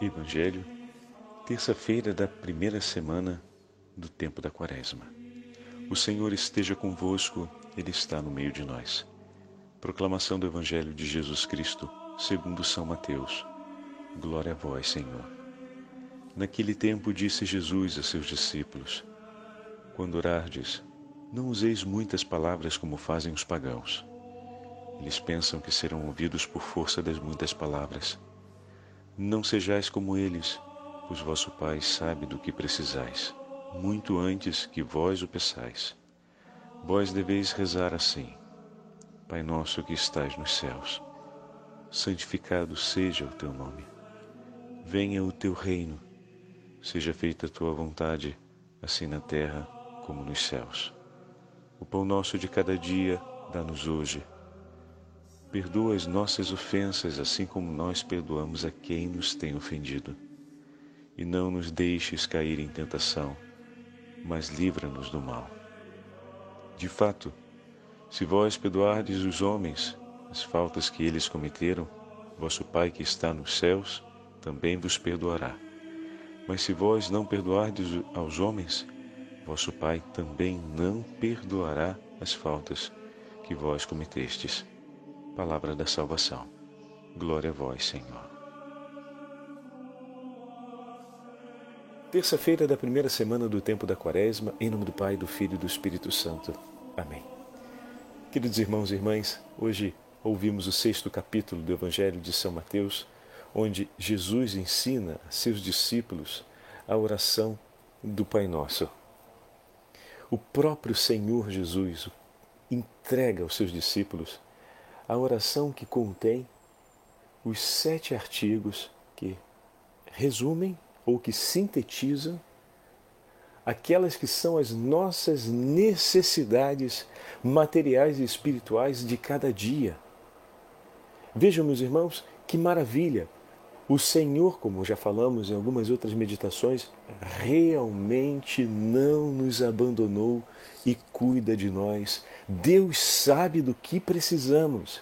Evangelho, terça-feira da primeira semana do tempo da Quaresma. O Senhor esteja convosco, Ele está no meio de nós. Proclamação do Evangelho de Jesus Cristo, segundo São Mateus. Glória a vós, Senhor. Naquele tempo disse Jesus a seus discípulos: Quando orardes, não useis muitas palavras como fazem os pagãos. Eles pensam que serão ouvidos por força das muitas palavras. Não sejais como eles, pois vosso Pai sabe do que precisais, muito antes que vós o peçais. Vós deveis rezar assim: Pai nosso que estais nos céus, santificado seja o teu nome. Venha o teu reino, seja feita a tua vontade, assim na terra como nos céus. O pão nosso de cada dia dá-nos hoje Perdoa as nossas ofensas, assim como nós perdoamos a quem nos tem ofendido. E não nos deixes cair em tentação, mas livra-nos do mal. De fato, se vós perdoardes os homens as faltas que eles cometeram, vosso Pai que está nos céus também vos perdoará. Mas se vós não perdoardes aos homens, vosso Pai também não perdoará as faltas que vós cometestes palavra da salvação. Glória a vós, Senhor. Terça-feira da primeira semana do tempo da Quaresma, em nome do Pai, do Filho e do Espírito Santo. Amém. Queridos irmãos e irmãs, hoje ouvimos o sexto capítulo do Evangelho de São Mateus, onde Jesus ensina a seus discípulos a oração do Pai Nosso. O próprio Senhor Jesus entrega aos seus discípulos a oração que contém os sete artigos que resumem ou que sintetizam aquelas que são as nossas necessidades materiais e espirituais de cada dia. Vejam, meus irmãos, que maravilha! O Senhor, como já falamos em algumas outras meditações, realmente não nos abandonou e cuida de nós. Deus sabe do que precisamos.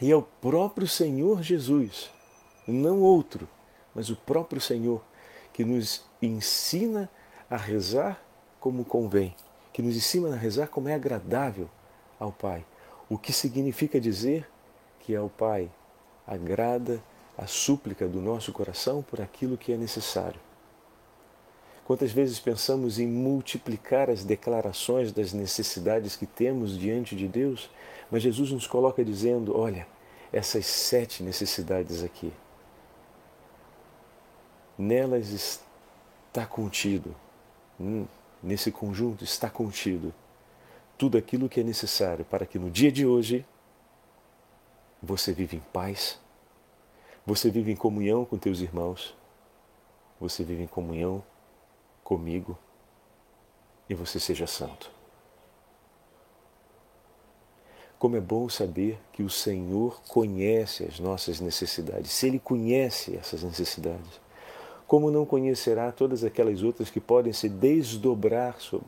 E é o próprio Senhor Jesus, não outro, mas o próprio Senhor, que nos ensina a rezar como convém, que nos ensina a rezar como é agradável ao Pai. O que significa dizer que ao Pai agrada a súplica do nosso coração por aquilo que é necessário. Quantas vezes pensamos em multiplicar as declarações das necessidades que temos diante de Deus, mas Jesus nos coloca dizendo: olha, essas sete necessidades aqui, nelas está contido, hum, nesse conjunto está contido tudo aquilo que é necessário para que no dia de hoje você viva em paz, você vive em comunhão com teus irmãos. Você vive em comunhão comigo. E você seja santo. Como é bom saber que o Senhor conhece as nossas necessidades. Se Ele conhece essas necessidades, como não conhecerá todas aquelas outras que podem se desdobrar sobre,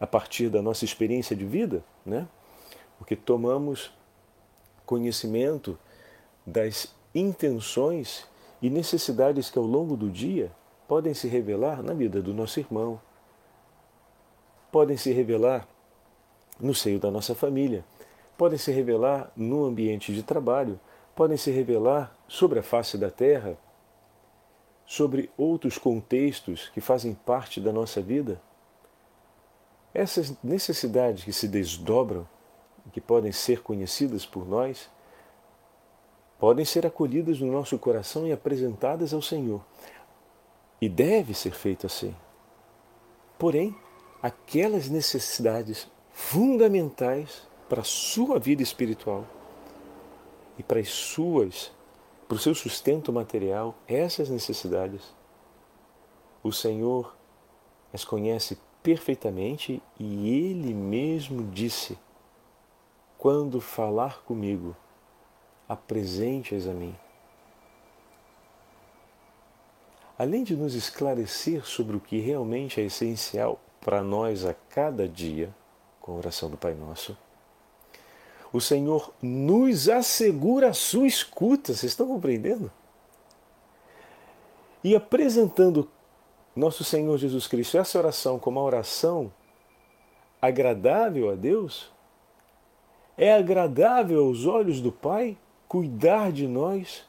a partir da nossa experiência de vida, né? Porque tomamos conhecimento das intenções e necessidades que ao longo do dia podem se revelar na vida do nosso irmão, podem se revelar no seio da nossa família, podem se revelar no ambiente de trabalho, podem se revelar sobre a face da terra, sobre outros contextos que fazem parte da nossa vida. Essas necessidades que se desdobram, que podem ser conhecidas por nós, podem ser acolhidas no nosso coração e apresentadas ao Senhor. E deve ser feito assim. Porém, aquelas necessidades fundamentais para a sua vida espiritual e para as suas, para o seu sustento material, essas necessidades, o Senhor as conhece perfeitamente e Ele mesmo disse: quando falar comigo, apresente-as a mim. Além de nos esclarecer sobre o que realmente é essencial para nós a cada dia, com a oração do Pai Nosso, o Senhor nos assegura a sua escuta. Vocês estão compreendendo? E apresentando nosso Senhor Jesus Cristo essa oração como uma oração agradável a Deus, é agradável aos olhos do Pai cuidar de nós,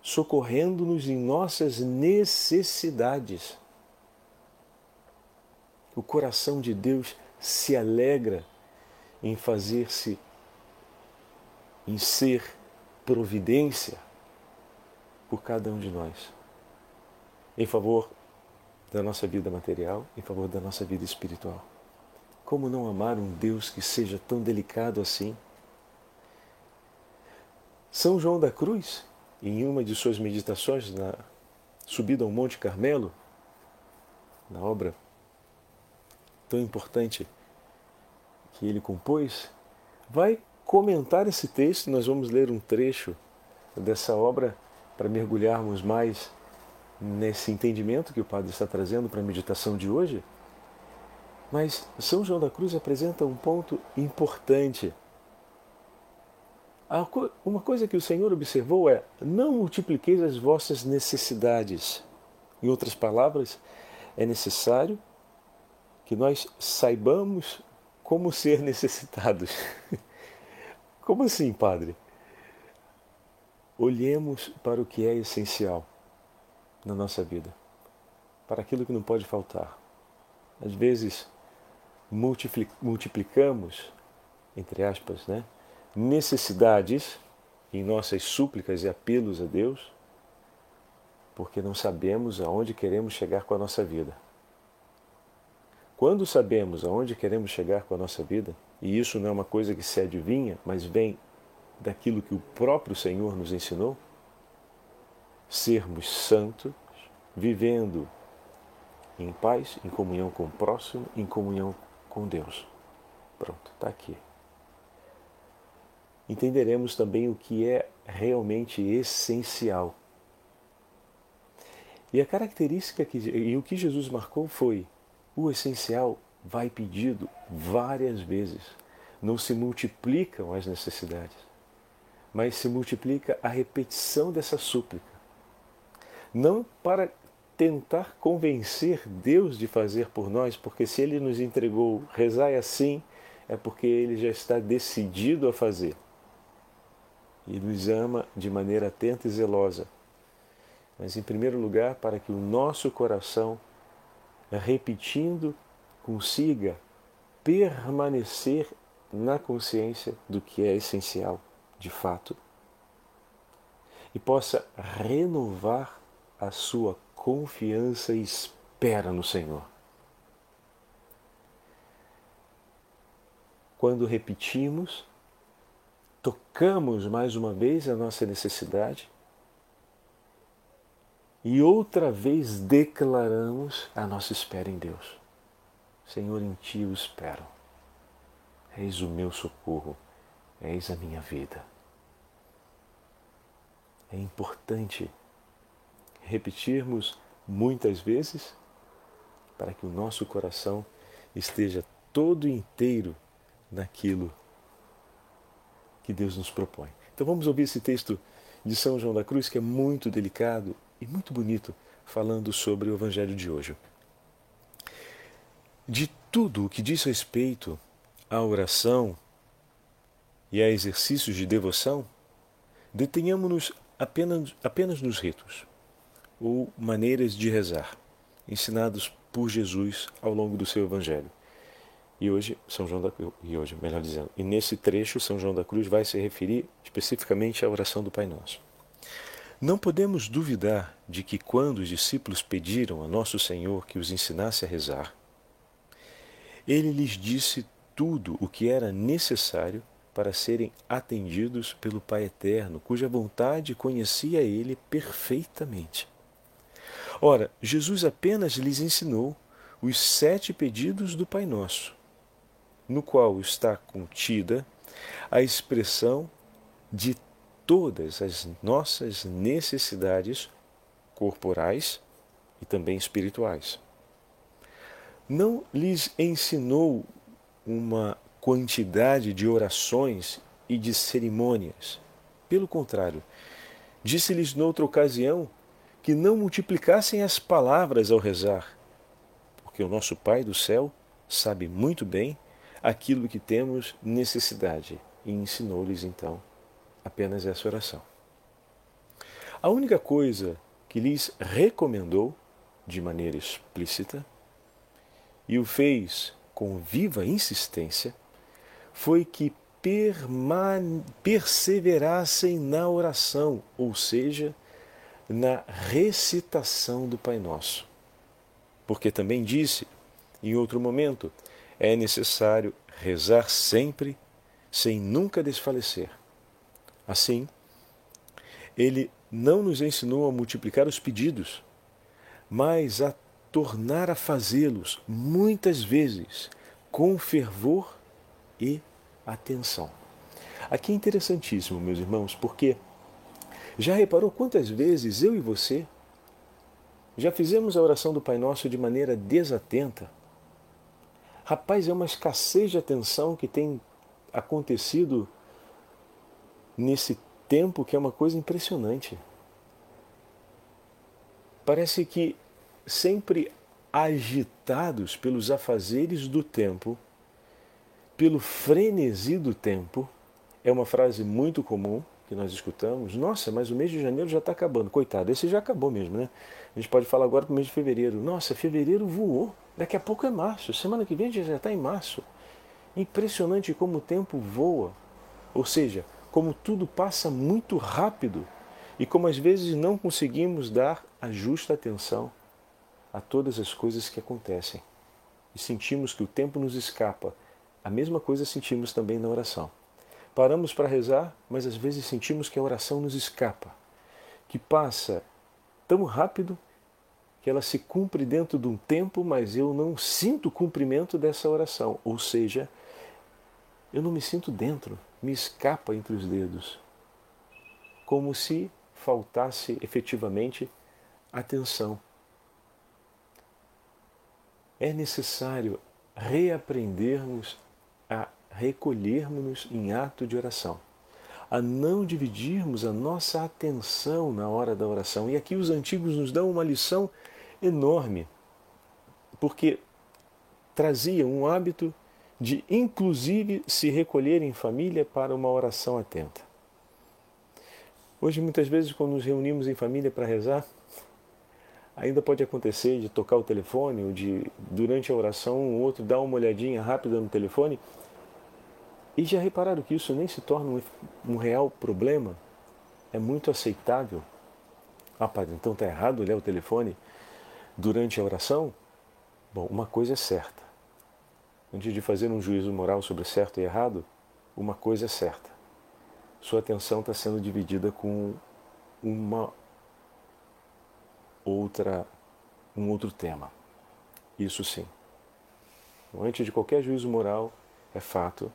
socorrendo-nos em nossas necessidades. O coração de Deus se alegra em fazer-se, em ser providência por cada um de nós, em favor da nossa vida material, em favor da nossa vida espiritual. Como não amar um Deus que seja tão delicado assim? São João da Cruz, em uma de suas meditações na subida ao Monte Carmelo, na obra tão importante que ele compôs, vai comentar esse texto. Nós vamos ler um trecho dessa obra para mergulharmos mais nesse entendimento que o Padre está trazendo para a meditação de hoje. Mas São João da Cruz apresenta um ponto importante. Uma coisa que o Senhor observou é: não multipliqueis as vossas necessidades. Em outras palavras, é necessário que nós saibamos como ser necessitados. Como assim, Padre? Olhemos para o que é essencial na nossa vida, para aquilo que não pode faltar. Às vezes, multiplicamos, entre aspas, né, necessidades em nossas súplicas e apelos a Deus, porque não sabemos aonde queremos chegar com a nossa vida. Quando sabemos aonde queremos chegar com a nossa vida, e isso não é uma coisa que se adivinha, mas vem daquilo que o próprio Senhor nos ensinou, sermos santos, vivendo em paz, em comunhão com o próximo, em comunhão com Deus. Pronto, está aqui. Entenderemos também o que é realmente essencial. E a característica que, e o que Jesus marcou foi: o essencial vai pedido várias vezes. Não se multiplicam as necessidades, mas se multiplica a repetição dessa súplica. Não para tentar convencer Deus de fazer por nós, porque se Ele nos entregou, rezai assim, é porque Ele já está decidido a fazer. E nos ama de maneira atenta e zelosa. Mas, em primeiro lugar, para que o nosso coração, repetindo, consiga permanecer na consciência do que é essencial, de fato, e possa renovar a sua confiança e espera no Senhor. Quando repetimos, tocamos mais uma vez a nossa necessidade e outra vez declaramos a nossa espera em Deus. Senhor, em Ti eu espero. Eis o meu socorro, eis a minha vida. É importante repetirmos muitas vezes para que o nosso coração esteja todo inteiro naquilo que Deus nos propõe. Então vamos ouvir esse texto de São João da Cruz que é muito delicado e muito bonito, falando sobre o Evangelho de hoje. De tudo o que diz respeito à oração e a exercícios de devoção, detenhamos-nos apenas, apenas nos ritos ou maneiras de rezar, ensinados por Jesus ao longo do seu evangelho. E hoje, São João da e hoje, melhor dizendo, e nesse trecho São João da Cruz vai se referir especificamente à oração do Pai Nosso. Não podemos duvidar de que quando os discípulos pediram a nosso Senhor que os ensinasse a rezar, ele lhes disse tudo o que era necessário para serem atendidos pelo Pai Eterno, cuja vontade conhecia ele perfeitamente. Ora, Jesus apenas lhes ensinou os sete pedidos do Pai Nosso, no qual está contida a expressão de todas as nossas necessidades corporais e também espirituais. Não lhes ensinou uma quantidade de orações e de cerimônias. Pelo contrário, disse-lhes noutra ocasião que não multiplicassem as palavras ao rezar, porque o nosso Pai do céu sabe muito bem aquilo que temos necessidade e ensinou-lhes então apenas essa oração. A única coisa que lhes recomendou de maneira explícita e o fez com viva insistência foi que perseverassem na oração, ou seja, na recitação do Pai Nosso. Porque também disse, em outro momento, é necessário rezar sempre, sem nunca desfalecer. Assim, ele não nos ensinou a multiplicar os pedidos, mas a tornar a fazê-los muitas vezes com fervor e atenção. Aqui é interessantíssimo, meus irmãos, porque já reparou quantas vezes eu e você já fizemos a oração do Pai Nosso de maneira desatenta? Rapaz, é uma escassez de atenção que tem acontecido nesse tempo que é uma coisa impressionante. Parece que sempre agitados pelos afazeres do tempo, pelo frenesi do tempo, é uma frase muito comum que nós escutamos. Nossa, mas o mês de janeiro já está acabando. Coitado, esse já acabou mesmo, né? A gente pode falar agora para o mês de fevereiro. Nossa, fevereiro voou. Daqui a pouco é março. Semana que vem já está em março. Impressionante como o tempo voa. Ou seja, como tudo passa muito rápido e como às vezes não conseguimos dar a justa atenção a todas as coisas que acontecem. E sentimos que o tempo nos escapa. A mesma coisa sentimos também na oração. Paramos para rezar, mas às vezes sentimos que a oração nos escapa, que passa tão rápido que ela se cumpre dentro de um tempo, mas eu não sinto o cumprimento dessa oração. Ou seja, eu não me sinto dentro, me escapa entre os dedos. Como se faltasse efetivamente atenção. É necessário reaprendermos a recolhermos-nos em ato de oração, a não dividirmos a nossa atenção na hora da oração. E aqui os antigos nos dão uma lição enorme, porque traziam um hábito de, inclusive, se recolher em família para uma oração atenta. Hoje, muitas vezes, quando nos reunimos em família para rezar, ainda pode acontecer de tocar o telefone ou de, durante a oração, um outro dar uma olhadinha rápida no telefone. E já repararam que isso nem se torna um, um real problema? É muito aceitável. Ah, padre, então está errado olhar o telefone durante a oração? Bom, uma coisa é certa. Antes de fazer um juízo moral sobre certo e errado, uma coisa é certa. Sua atenção está sendo dividida com uma outra, um outro tema. Isso sim. Antes de qualquer juízo moral, é fato,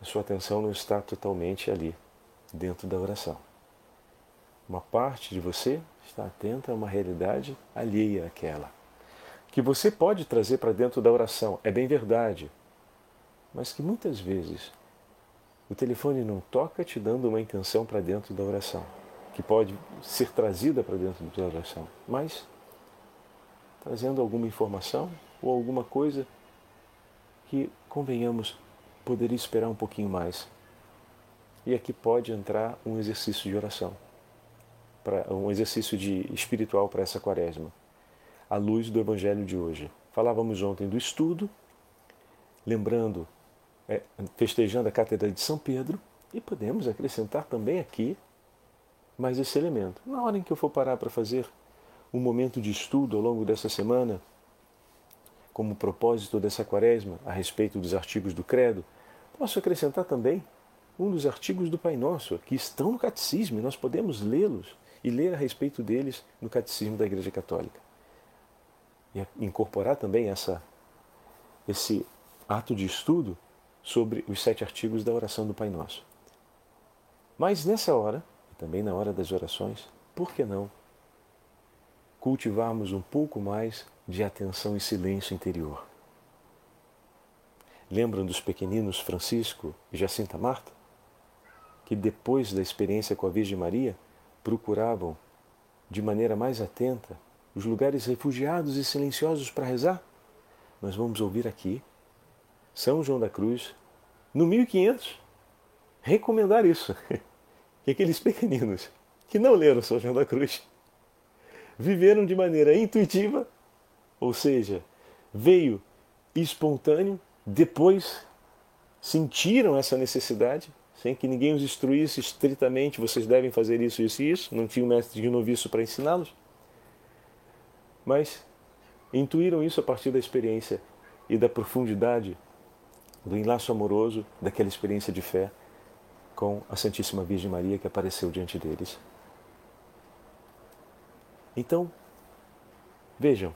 a sua atenção não está totalmente ali, dentro da oração. Uma parte de você está atenta a uma realidade alheia àquela. Que você pode trazer para dentro da oração, é bem verdade, mas que muitas vezes o telefone não toca te dando uma intenção para dentro da oração, que pode ser trazida para dentro da oração, mas trazendo alguma informação ou alguma coisa que, convenhamos, poderia esperar um pouquinho mais. E aqui pode entrar um exercício de oração um exercício de espiritual para essa quaresma, à luz do Evangelho de hoje. Falávamos ontem do estudo, lembrando, é, festejando a Cátedra de São Pedro, e podemos acrescentar também aqui mais esse elemento. Na hora em que eu for parar para fazer um momento de estudo ao longo dessa semana, como propósito dessa quaresma, a respeito dos artigos do Credo, posso acrescentar também um dos artigos do Pai Nosso, que estão no Catecismo, e nós podemos lê-los e ler a respeito deles no Catecismo da Igreja Católica. E incorporar também essa, esse ato de estudo sobre os sete artigos da oração do Pai Nosso. Mas nessa hora, também na hora das orações, por que não cultivarmos um pouco mais de atenção e silêncio interior? Lembram dos pequeninos Francisco e Jacinta Marta? Que depois da experiência com a Virgem Maria, procuravam de maneira mais atenta os lugares refugiados e silenciosos para rezar? Nós vamos ouvir aqui São João da Cruz, no 1500, recomendar isso. Que aqueles pequeninos que não leram São João da Cruz. Viveram de maneira intuitiva, ou seja, veio espontâneo, depois sentiram essa necessidade, sem que ninguém os instruísse estritamente, vocês devem fazer isso, isso e isso, não tinha um mestre de noviço para ensiná-los, mas intuíram isso a partir da experiência e da profundidade do enlaço amoroso daquela experiência de fé com a Santíssima Virgem Maria que apareceu diante deles. Então, vejam,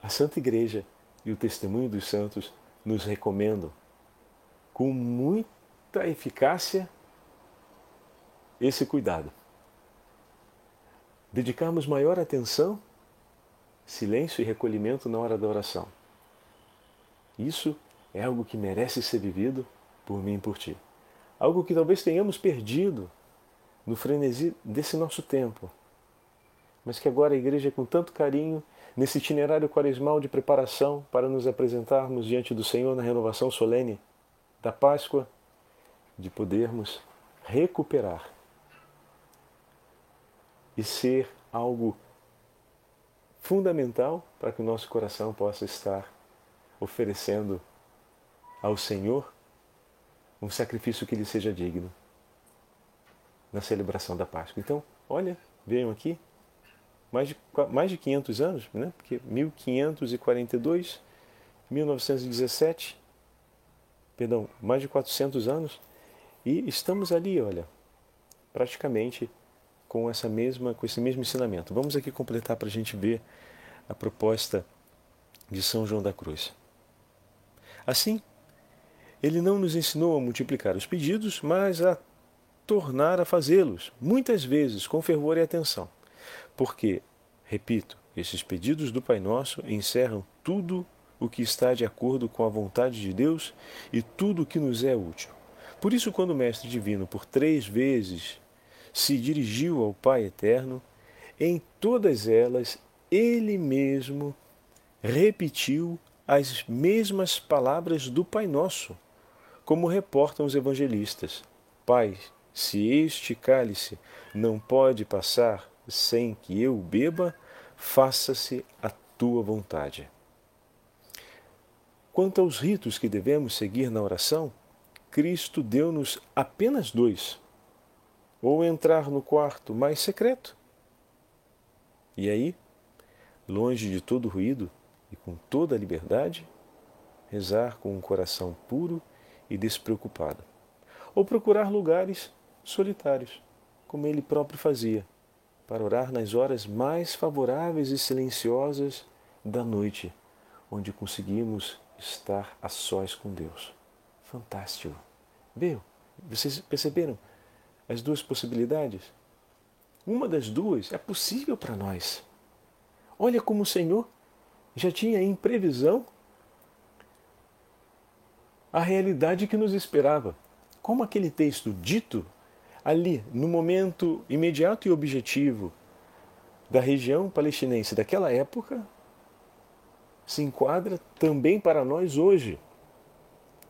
a Santa Igreja e o testemunho dos santos nos recomendam com muita eficácia esse cuidado. Dedicarmos maior atenção, silêncio e recolhimento na hora da oração. Isso é algo que merece ser vivido por mim e por ti. Algo que talvez tenhamos perdido no frenesi desse nosso tempo, mas que agora a igreja, com tanto carinho, nesse itinerário quaresmal de preparação para nos apresentarmos diante do Senhor na renovação solene da Páscoa, de podermos recuperar e ser algo fundamental para que o nosso coração possa estar oferecendo ao Senhor um sacrifício que lhe seja digno na celebração da Páscoa. Então, olha, venham aqui, mais de, mais de 500 anos, né? porque 1542, 1917, perdão, mais de 400 anos, e estamos ali, olha, praticamente com essa mesma, com esse mesmo ensinamento. Vamos aqui completar para a gente ver a proposta de São João da Cruz. Assim, ele não nos ensinou a multiplicar os pedidos, mas a tornar a fazê-los, muitas vezes com fervor e atenção. Porque, repito, esses pedidos do Pai Nosso encerram tudo o que está de acordo com a vontade de Deus e tudo o que nos é útil. Por isso, quando o Mestre Divino, por três vezes, se dirigiu ao Pai Eterno, em todas elas ele mesmo repetiu as mesmas palavras do Pai Nosso, como reportam os evangelistas: Pai, se este cálice não pode passar sem que eu beba, faça-se a tua vontade. Quanto aos ritos que devemos seguir na oração, Cristo deu-nos apenas dois: ou entrar no quarto mais secreto. E aí, longe de todo ruído, e com toda a liberdade, rezar com um coração puro e despreocupado. Ou procurar lugares solitários, como ele próprio fazia, para orar nas horas mais favoráveis e silenciosas da noite, onde conseguimos estar a sós com Deus. Fantástico! Viu? Vocês perceberam as duas possibilidades? Uma das duas é possível para nós. Olha como o Senhor já tinha em previsão a realidade que nos esperava. Como aquele texto dito ali, no momento imediato e objetivo da região palestinense daquela época, se enquadra também para nós hoje.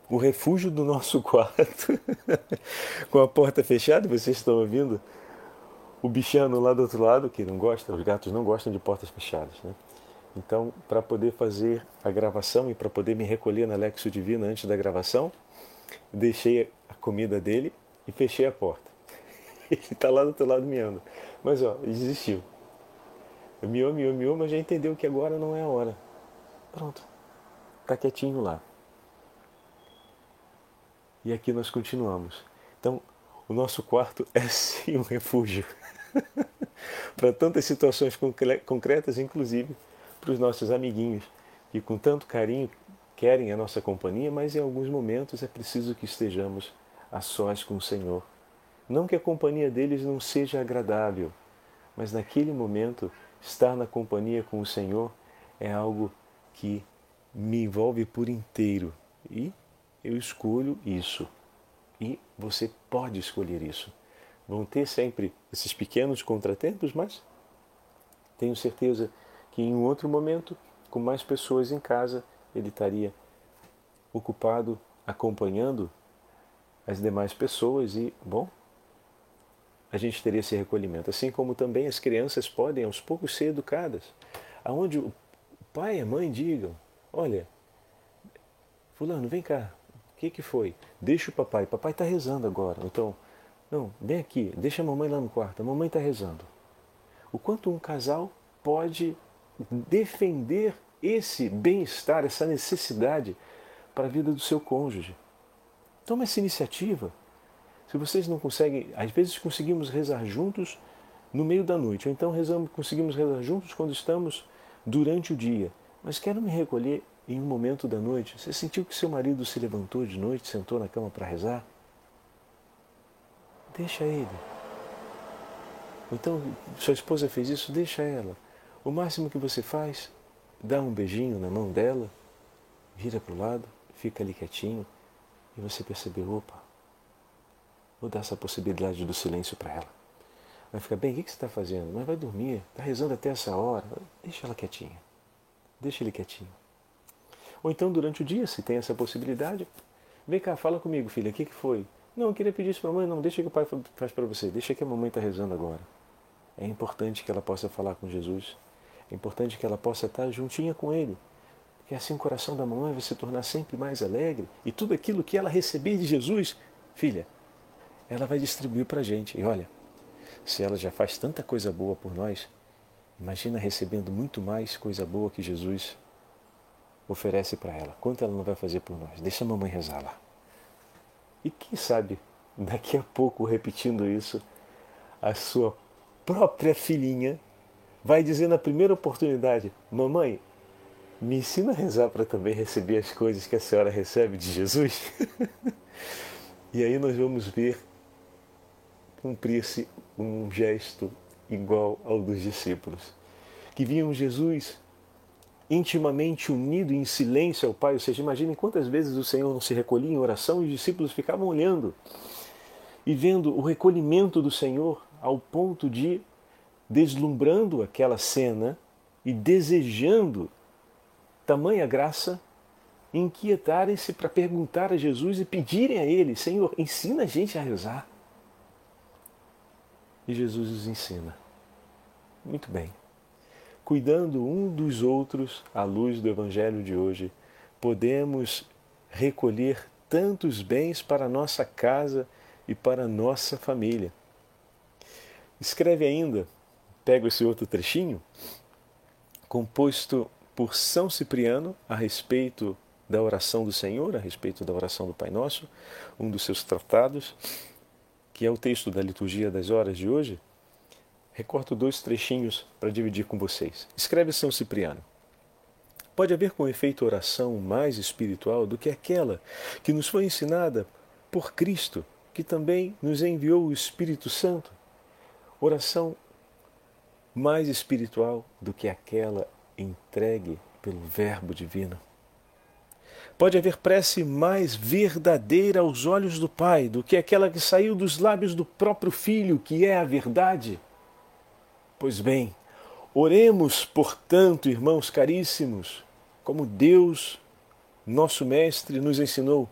O refúgio do nosso quarto, com a porta fechada, vocês estão ouvindo o bichano lá do outro lado, que não gosta, os gatos não gostam de portas fechadas. Né? Então, para poder fazer a gravação e para poder me recolher na Lexo Divina antes da gravação, deixei a comida dele e fechei a porta. Ele está lá do outro lado miando. Mas ó, desistiu. Miou, miou, miou, mas já entendeu que agora não é a hora. Pronto. Está quietinho lá. E aqui nós continuamos. Então, o nosso quarto é sim um refúgio. para tantas situações concretas, inclusive para os nossos amiguinhos que com tanto carinho querem a nossa companhia, mas em alguns momentos é preciso que estejamos a sós com o Senhor. Não que a companhia deles não seja agradável, mas naquele momento estar na companhia com o Senhor é algo que me envolve por inteiro e eu escolho isso. E você pode escolher isso. Vão ter sempre esses pequenos contratempos, mas tenho certeza que em um outro momento, com mais pessoas em casa, ele estaria ocupado acompanhando as demais pessoas e, bom, a gente teria esse recolhimento. Assim como também as crianças podem aos poucos ser educadas, aonde o pai e a mãe digam: Olha, Fulano, vem cá, o que, que foi? Deixa o papai, papai está rezando agora. Então, não, vem aqui, deixa a mamãe lá no quarto, a mamãe está rezando. O quanto um casal pode defender esse bem-estar, essa necessidade para a vida do seu cônjuge. Toma essa iniciativa. Se vocês não conseguem, às vezes conseguimos rezar juntos no meio da noite, ou então rezamos, conseguimos rezar juntos quando estamos durante o dia. Mas quero me recolher em um momento da noite. Você sentiu que seu marido se levantou de noite, sentou na cama para rezar? Deixa ele. Então, sua esposa fez isso, deixa ela. O máximo que você faz, dá um beijinho na mão dela, vira para o lado, fica ali quietinho e você percebeu, opa, vou dar essa possibilidade do silêncio para ela. Vai ficar bem, o que você está fazendo? Mas vai dormir, está rezando até essa hora. Deixa ela quietinha. Deixa ele quietinho. Ou então, durante o dia, se tem essa possibilidade, vem cá, fala comigo, filha, o que, que foi? Não, eu queria pedir isso para a mamãe. Não, deixa que o pai faz para você. Deixa que a mamãe está rezando agora. É importante que ela possa falar com Jesus. É importante que ela possa estar juntinha com Ele. Porque assim o coração da mamãe vai se tornar sempre mais alegre. E tudo aquilo que ela receber de Jesus, filha, ela vai distribuir para a gente. E olha, se ela já faz tanta coisa boa por nós, imagina recebendo muito mais coisa boa que Jesus oferece para ela. Quanto ela não vai fazer por nós? Deixa a mamãe rezar lá. E quem sabe, daqui a pouco, repetindo isso, a sua própria filhinha vai dizer na primeira oportunidade: Mamãe, me ensina a rezar para também receber as coisas que a senhora recebe de Jesus? e aí nós vamos ver cumprir-se um gesto igual ao dos discípulos, que viam Jesus intimamente unido em silêncio ao Pai. Ou seja, imaginem quantas vezes o Senhor não se recolhia em oração e os discípulos ficavam olhando e vendo o recolhimento do Senhor ao ponto de deslumbrando aquela cena e desejando tamanha graça, inquietarem-se para perguntar a Jesus e pedirem a Ele: Senhor, ensina a gente a rezar. E Jesus os ensina. Muito bem. Cuidando um dos outros à luz do Evangelho de hoje, podemos recolher tantos bens para nossa casa e para nossa família. Escreve ainda pego esse outro trechinho, composto por São Cipriano a respeito da oração do Senhor, a respeito da oração do Pai Nosso, um dos seus tratados, que é o texto da liturgia das horas de hoje. Recorto dois trechinhos para dividir com vocês. Escreve São Cipriano. Pode haver com efeito oração mais espiritual do que aquela que nos foi ensinada por Cristo, que também nos enviou o Espírito Santo. Oração mais espiritual do que aquela entregue pelo Verbo Divino. Pode haver prece mais verdadeira aos olhos do Pai do que aquela que saiu dos lábios do próprio Filho, que é a verdade? Pois bem, oremos, portanto, irmãos caríssimos, como Deus, nosso Mestre, nos ensinou.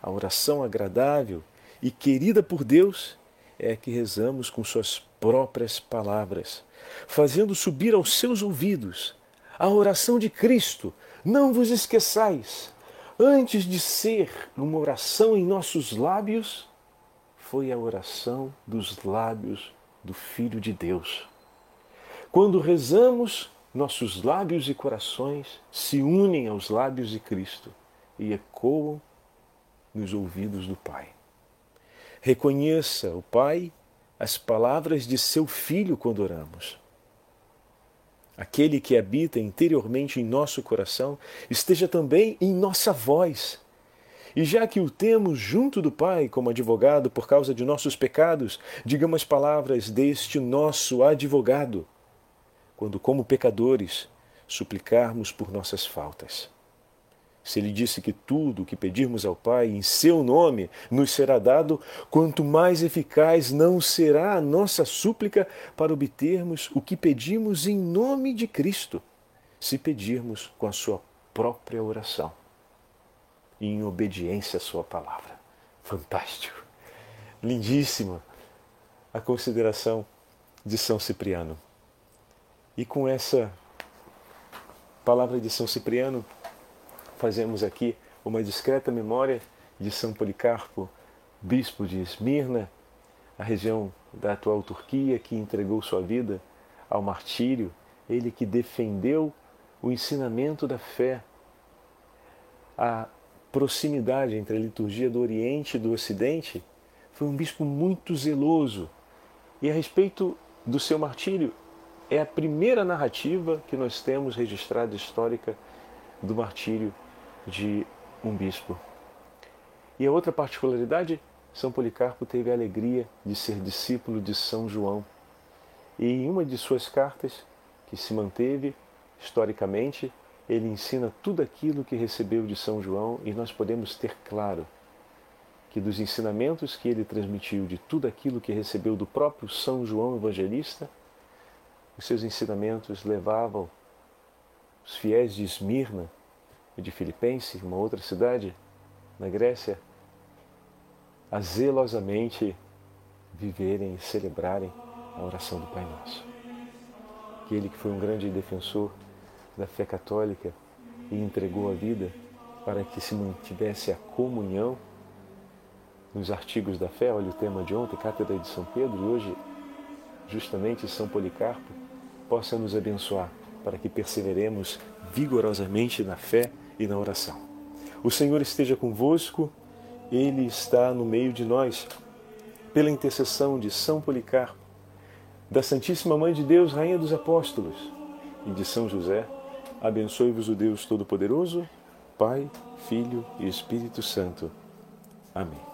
A oração agradável e querida por Deus é que rezamos com Suas próprias palavras, fazendo subir aos seus ouvidos a oração de Cristo. Não vos esqueçais, antes de ser uma oração em nossos lábios, foi a oração dos lábios do Filho de Deus. Quando rezamos, nossos lábios e corações se unem aos lábios de Cristo e ecoam nos ouvidos do Pai. Reconheça o Pai as palavras de seu Filho quando oramos. Aquele que habita interiormente em nosso coração esteja também em nossa voz. E já que o temos junto do Pai como advogado por causa de nossos pecados, digamos as palavras deste nosso advogado, quando, como pecadores, suplicarmos por nossas faltas. Se ele disse que tudo o que pedirmos ao Pai em seu nome nos será dado, quanto mais eficaz não será a nossa súplica para obtermos o que pedimos em nome de Cristo, se pedirmos com a sua própria oração em obediência à sua palavra. Fantástico! Lindíssima a consideração de São Cipriano. E com essa palavra de São Cipriano, fazemos aqui uma discreta memória de São Policarpo, bispo de Esmirna, a região da atual Turquia, que entregou sua vida ao martírio, ele que defendeu o ensinamento da fé, a proximidade entre a liturgia do Oriente e do Ocidente, foi um bispo muito zeloso. E a respeito do seu martírio, é a primeira narrativa que nós temos registrada histórica do martírio de um bispo. E a outra particularidade, São Policarpo teve a alegria de ser discípulo de São João. E em uma de suas cartas, que se manteve historicamente, ele ensina tudo aquilo que recebeu de São João e nós podemos ter claro que dos ensinamentos que ele transmitiu, de tudo aquilo que recebeu do próprio São João Evangelista, os seus ensinamentos levavam os fiéis de Esmirna e de Filipenses, uma outra cidade na Grécia, a zelosamente viverem e celebrarem a oração do Pai Nosso. Aquele que foi um grande defensor da fé católica e entregou a vida para que se mantivesse a comunhão nos artigos da fé, olha o tema de ontem, Cátedra de São Pedro, e hoje, justamente, São Policarpo, possa nos abençoar para que perseveremos vigorosamente na fé e na oração. O Senhor esteja convosco, Ele está no meio de nós. Pela intercessão de São Policarpo, da Santíssima Mãe de Deus, Rainha dos Apóstolos, e de São José, abençoe-vos o Deus Todo-Poderoso, Pai, Filho e Espírito Santo. Amém.